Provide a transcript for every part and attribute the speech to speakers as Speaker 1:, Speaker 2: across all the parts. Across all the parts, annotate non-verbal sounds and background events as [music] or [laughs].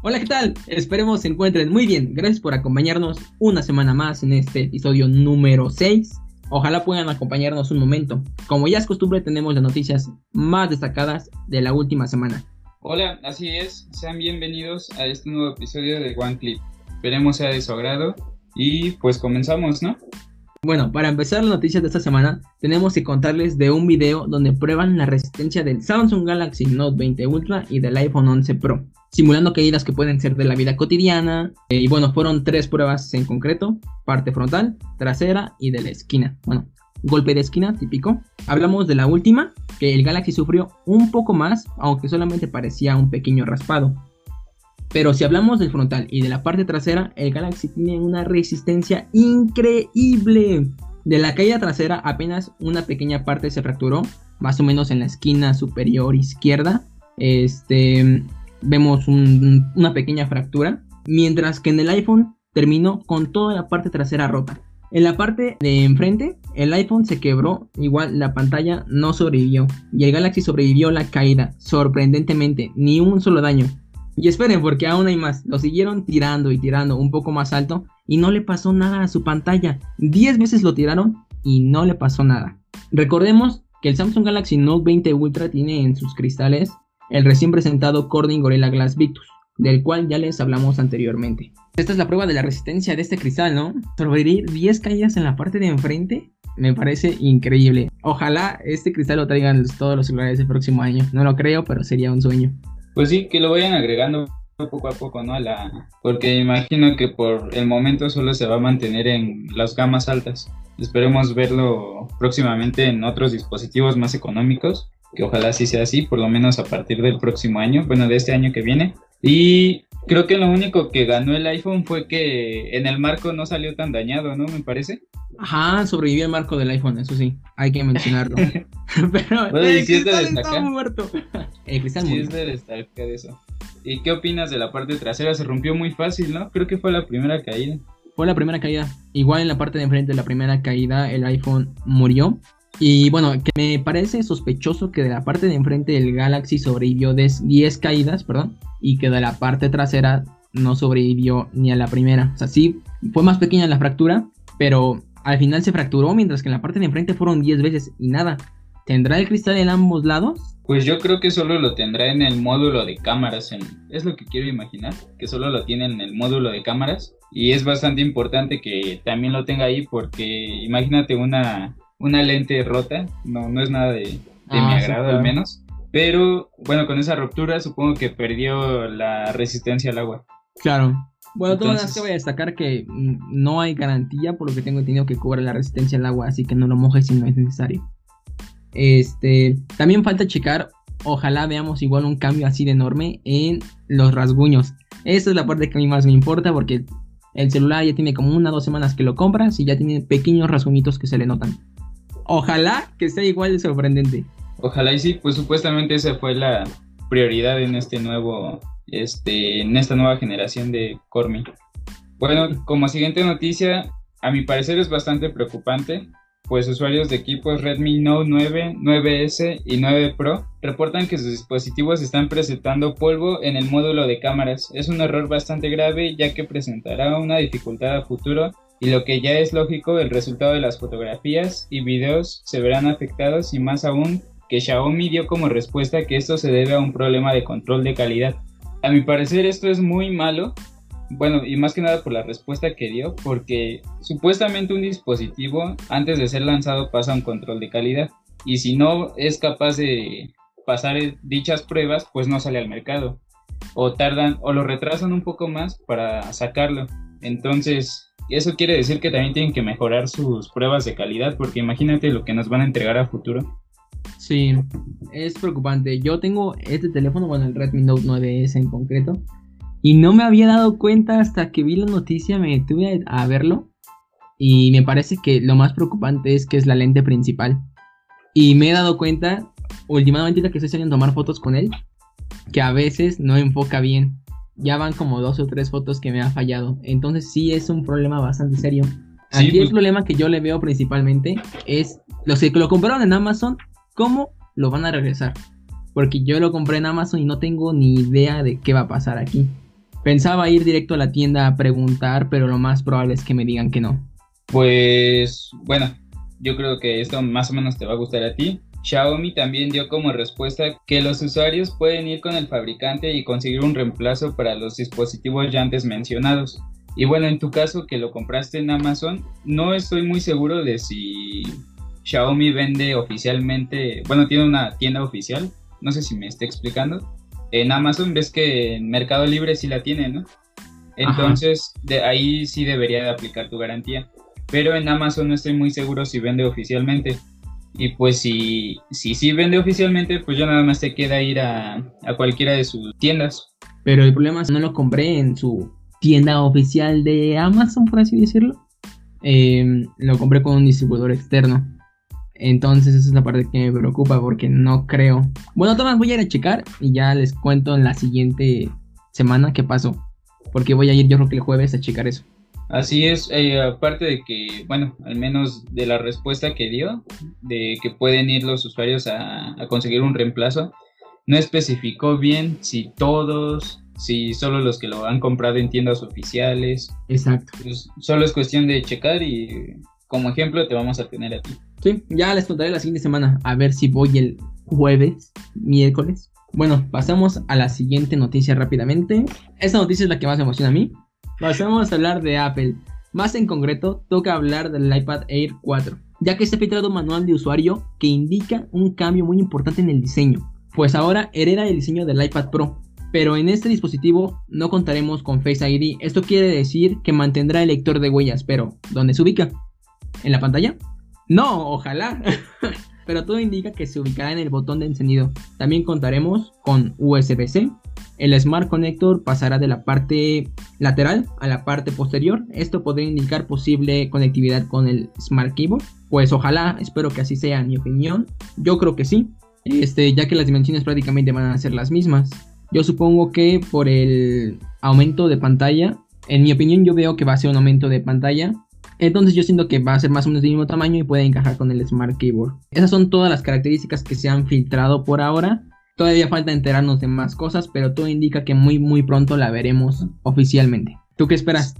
Speaker 1: Hola, ¿qué tal? Esperemos se encuentren muy bien. Gracias por acompañarnos una semana más en este episodio número 6. Ojalá puedan acompañarnos un momento. Como ya es costumbre, tenemos las noticias más destacadas de la última semana.
Speaker 2: Hola, así es. Sean bienvenidos a este nuevo episodio de One Clip. Esperemos sea de su agrado y pues comenzamos, ¿no?
Speaker 1: Bueno, para empezar las noticias de esta semana, tenemos que contarles de un video donde prueban la resistencia del Samsung Galaxy Note 20 Ultra y del iPhone 11 Pro, simulando caídas que pueden ser de la vida cotidiana. Eh, y bueno, fueron tres pruebas en concreto, parte frontal, trasera y de la esquina. Bueno, golpe de esquina típico. Hablamos de la última, que el Galaxy sufrió un poco más, aunque solamente parecía un pequeño raspado. Pero si hablamos del frontal y de la parte trasera, el Galaxy tiene una resistencia increíble. De la caída trasera apenas una pequeña parte se fracturó, más o menos en la esquina superior izquierda. Este, vemos una pequeña fractura, mientras que en el iPhone terminó con toda la parte trasera rota. En la parte de enfrente, el iPhone se quebró, igual la pantalla no sobrevivió y el Galaxy sobrevivió la caída, sorprendentemente, ni un solo daño. Y esperen, porque aún hay más. Lo siguieron tirando y tirando un poco más alto y no le pasó nada a su pantalla. 10 veces lo tiraron y no le pasó nada. Recordemos que el Samsung Galaxy Note 20 Ultra tiene en sus cristales el recién presentado Corning Gorilla Glass Victus, del cual ya les hablamos anteriormente. Esta es la prueba de la resistencia de este cristal, ¿no? Sobrevivir 10 caídas en la parte de enfrente me parece increíble. Ojalá este cristal lo traigan todos los celulares el próximo año. No lo creo, pero sería un sueño.
Speaker 2: Pues sí, que lo vayan agregando poco a poco, ¿no? A la... Porque imagino que por el momento solo se va a mantener en las gamas altas. Esperemos verlo próximamente en otros dispositivos más económicos, que ojalá sí sea así, por lo menos a partir del próximo año, bueno, de este año que viene. Y creo que lo único que ganó el iPhone fue que en el marco no salió tan dañado, ¿no? Me parece.
Speaker 1: Ajá, sobrevivió el marco del iPhone, eso sí, hay que mencionarlo. [laughs] [laughs]
Speaker 2: Pero bueno, el cristal está
Speaker 1: muerto. [laughs] El cristal
Speaker 2: sí es de destacar eso. ¿Y qué opinas de la parte trasera? Se rompió muy fácil, ¿no? Creo que fue la primera caída.
Speaker 1: Fue la primera caída. Igual en la parte de enfrente de la primera caída el iPhone murió. Y bueno, que me parece sospechoso que de la parte de enfrente el Galaxy sobrevivió de 10 caídas, perdón, y que de la parte trasera no sobrevivió ni a la primera. O sea, sí, fue más pequeña la fractura, pero al final se fracturó, mientras que en la parte de enfrente fueron 10 veces y nada. ¿Tendrá el cristal en ambos lados?
Speaker 2: Pues yo creo que solo lo tendrá en el módulo de cámaras. Es lo que quiero imaginar, que solo lo tiene en el módulo de cámaras. Y es bastante importante que también lo tenga ahí porque imagínate una, una lente rota. No, no es nada de, mi ah, agrado al menos. Pero bueno, con esa ruptura supongo que perdió la resistencia al agua.
Speaker 1: Claro. Bueno, Entonces... que voy a destacar que mm, no hay garantía, por lo que tengo entendido que cubre la resistencia al agua, así que no lo mojes si no es necesario. Este, también falta checar, ojalá veamos igual un cambio así de enorme en los rasguños. Esa es la parte que a mí más me importa porque el celular ya tiene como una o dos semanas que lo compras y ya tiene pequeños rasguñitos que se le notan. Ojalá que sea igual de sorprendente.
Speaker 2: Ojalá y sí, pues supuestamente esa fue la prioridad en este nuevo, este, en esta nueva generación de Cormi. Bueno, como siguiente noticia, a mi parecer es bastante preocupante pues usuarios de equipos Redmi Note 9, 9S y 9 Pro reportan que sus dispositivos están presentando polvo en el módulo de cámaras. Es un error bastante grave ya que presentará una dificultad a futuro y lo que ya es lógico, el resultado de las fotografías y videos se verán afectados y más aún que Xiaomi dio como respuesta que esto se debe a un problema de control de calidad. A mi parecer esto es muy malo bueno, y más que nada por la respuesta que dio, porque supuestamente un dispositivo antes de ser lanzado pasa un control de calidad y si no es capaz de pasar dichas pruebas, pues no sale al mercado o tardan o lo retrasan un poco más para sacarlo. Entonces, eso quiere decir que también tienen que mejorar sus pruebas de calidad, porque imagínate lo que nos van a entregar a futuro.
Speaker 1: Sí, es preocupante. Yo tengo este teléfono, bueno, el Redmi Note 9S en concreto, y no me había dado cuenta hasta que vi la noticia, me detuve a, verlo. Y me parece que lo más preocupante es que es la lente principal. Y me he dado cuenta, últimamente que estoy saliendo a tomar fotos con él, que a veces no enfoca bien. Ya van como dos o tres fotos que me ha fallado. Entonces sí es un problema bastante serio. Aquí el pues problema que yo le veo principalmente es los que lo compraron en Amazon, ¿cómo lo van a regresar? Porque yo lo compré en Amazon y no tengo ni idea de qué va a pasar aquí. Pensaba ir directo a la tienda a preguntar, pero lo más probable es que me digan que no.
Speaker 2: Pues bueno, yo creo que esto más o menos te va a gustar a ti. Xiaomi también dio como respuesta que los usuarios pueden ir con el fabricante y conseguir un reemplazo para los dispositivos ya antes mencionados. Y bueno, en tu caso que lo compraste en Amazon, no estoy muy seguro de si Xiaomi vende oficialmente, bueno, tiene una tienda oficial, no sé si me esté explicando. En Amazon ves que en Mercado Libre sí la tiene, ¿no? Entonces, de ahí sí debería de aplicar tu garantía. Pero en Amazon no estoy muy seguro si vende oficialmente. Y pues si sí si, vende oficialmente, pues ya nada más te queda ir a, a cualquiera de sus tiendas.
Speaker 1: Pero el problema es que no lo compré en su tienda oficial de Amazon, por así decirlo. Eh, lo compré con un distribuidor externo. Entonces esa es la parte que me preocupa porque no creo. Bueno, Tomás, voy a ir a checar y ya les cuento en la siguiente semana qué pasó. Porque voy a ir yo creo que el jueves a checar eso.
Speaker 2: Así es, eh, aparte de que, bueno, al menos de la respuesta que dio, de que pueden ir los usuarios a, conseguir un reemplazo, no especificó bien si todos, si solo los que lo han comprado en tiendas oficiales.
Speaker 1: Exacto.
Speaker 2: Pues, solo es cuestión de checar y como ejemplo te vamos a tener a ti.
Speaker 1: Sí, ya les contaré la siguiente semana a ver si voy el jueves, miércoles. Bueno, pasamos a la siguiente noticia rápidamente. Esta noticia es la que más me emociona a mí. Pasamos a hablar de Apple. Más en concreto, toca hablar del iPad Air 4, ya que se ha filtrado un manual de usuario que indica un cambio muy importante en el diseño, pues ahora hereda el diseño del iPad Pro. Pero en este dispositivo no contaremos con Face ID. Esto quiere decir que mantendrá el lector de huellas, pero ¿dónde se ubica? ¿En la pantalla? No, ojalá. [laughs] pero todo indica que se ubicará en el botón de encendido. También contaremos con USB-C, el Smart Connector pasará de la parte lateral a la parte posterior. Esto podría indicar posible conectividad con el Smart Keyboard. Pues ojalá, espero que así sea, mi opinión. Yo creo que sí, este, ya que las dimensiones prácticamente van a ser las mismas. Yo supongo que por el aumento de pantalla, en mi opinión yo veo que va a ser un aumento de pantalla. Entonces yo siento que va a ser más o menos del mismo tamaño y puede encajar con el Smart Keyboard. Esas son todas las características que se han filtrado por ahora. Todavía falta enterarnos de más cosas, pero todo indica que muy muy pronto la veremos oficialmente. ¿Tú qué esperas?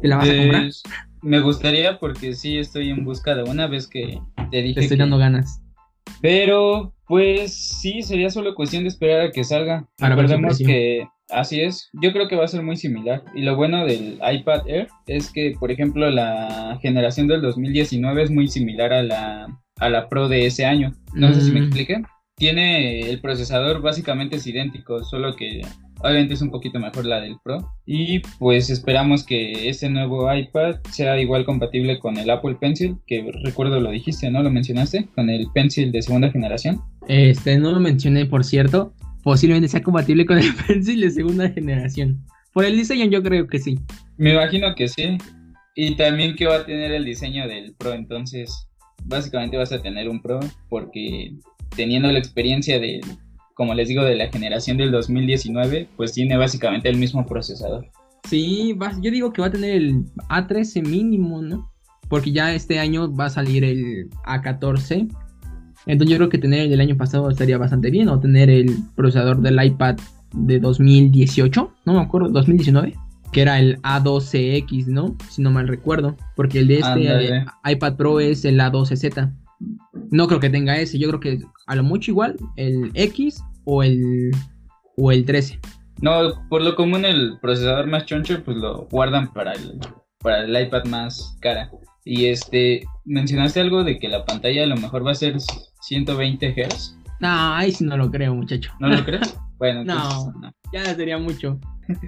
Speaker 1: ¿Te la vas a comprar? Pues,
Speaker 2: me gustaría porque sí estoy en busca de una vez que te dije.
Speaker 1: Te estoy dando ganas.
Speaker 2: Pero pues sí, sería solo cuestión de esperar a que salga. Recordemos que así es. Yo creo que va a ser muy similar. Y lo bueno del iPad Air es que, por ejemplo, la generación del 2019 es muy similar a la, a la Pro de ese año. No sé si me mm. expliqué tiene el procesador básicamente es idéntico, solo que obviamente es un poquito mejor la del Pro. Y pues esperamos que este nuevo iPad sea igual compatible con el Apple Pencil, que recuerdo lo dijiste, ¿no? Lo mencionaste, con el Pencil de segunda generación.
Speaker 1: Este, no lo mencioné, por cierto. Posiblemente sea compatible con el [laughs] Pencil de segunda generación. Por el diseño yo creo que sí.
Speaker 2: Me imagino que sí. Y también que va a tener el diseño del Pro, entonces básicamente vas a tener un Pro porque teniendo la experiencia de, como les digo, de la generación del 2019, pues tiene básicamente el mismo procesador.
Speaker 1: Sí, yo digo que va a tener el A13 mínimo, ¿no? Porque ya este año va a salir el A14. Entonces yo creo que tener el del año pasado estaría bastante bien. O tener el procesador del iPad de 2018, no me acuerdo, 2019. Que era el A12X, ¿no? Si no mal recuerdo. Porque el de este iPad Pro es el A12Z. No creo que tenga ese. Yo creo que a lo mucho igual el X o el, o el 13.
Speaker 2: No, por lo común el procesador más choncho pues lo guardan para el, para el iPad más cara. Y este, mencionaste algo de que la pantalla a lo mejor va a ser 120 Hz.
Speaker 1: No, ahí sí no lo creo, muchacho.
Speaker 2: ¿No lo crees? [laughs]
Speaker 1: Bueno, no, no, ya sería mucho.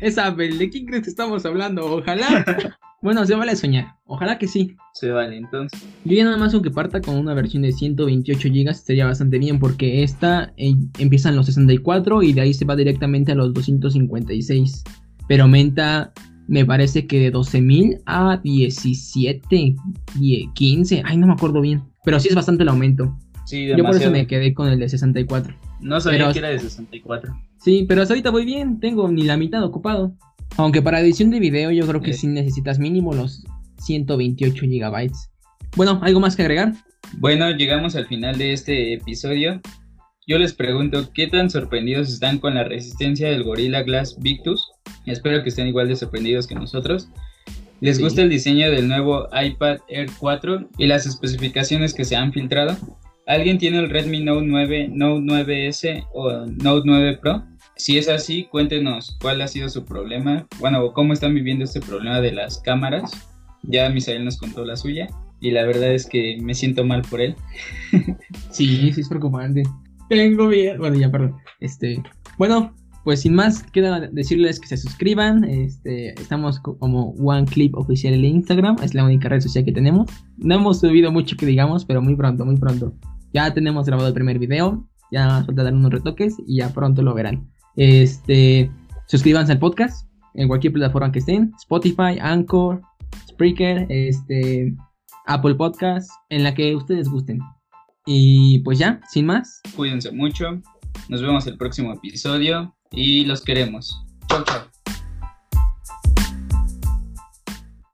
Speaker 1: Es Apple, ¿de quién crees que estamos hablando? Ojalá [laughs] Bueno, se vale soñar. Ojalá que sí.
Speaker 2: Se vale, entonces.
Speaker 1: Yo ya nada más aunque parta con una versión de 128 GB sería bastante bien porque esta eh, empieza en los 64 y de ahí se va directamente a los 256. Pero aumenta, me parece que de 12.000 a 17, 15. Ay, no me acuerdo bien. Pero sí es bastante el aumento.
Speaker 2: Sí,
Speaker 1: Yo por eso me quedé con el de 64.
Speaker 2: No sabía que era de 64.
Speaker 1: Sí, pero hasta ahorita voy bien. Tengo ni la mitad ocupado. Aunque para edición de video yo creo que sí, necesitas mínimo los 128 gigabytes. Bueno, ¿algo más que agregar?
Speaker 2: Bueno, llegamos al final de este episodio. Yo les pregunto, ¿qué tan sorprendidos están con la resistencia del Gorilla Glass Victus? Espero que estén igual de sorprendidos que nosotros. ¿Les gusta el diseño del nuevo iPad Air 4 y las especificaciones que se han filtrado? ¿Alguien tiene el Redmi Note 9, Note 9S o Note 9 Pro? Si es así, cuéntenos cuál ha sido su problema. Bueno, cómo están viviendo este problema de las cámaras. Ya Misael nos contó la suya y la verdad es que me siento mal por él. [laughs]
Speaker 1: sí, sí es preocupante. Tengo bien. Bueno, ya, perdón. Este, bueno, pues sin más, queda decirles que se suscriban. Este, estamos como One Clip oficial en Instagram, es la única red social que tenemos. No hemos subido mucho que digamos, pero muy pronto, muy pronto. Ya tenemos grabado el primer video, ya falta dar unos retoques y ya pronto lo verán. Este, suscríbanse al podcast en cualquier plataforma que estén, Spotify, Anchor, Spreaker, este, Apple Podcast, en la que ustedes gusten. Y pues ya, sin más.
Speaker 2: Cuídense mucho. Nos vemos el próximo episodio y los queremos. Chau, chau.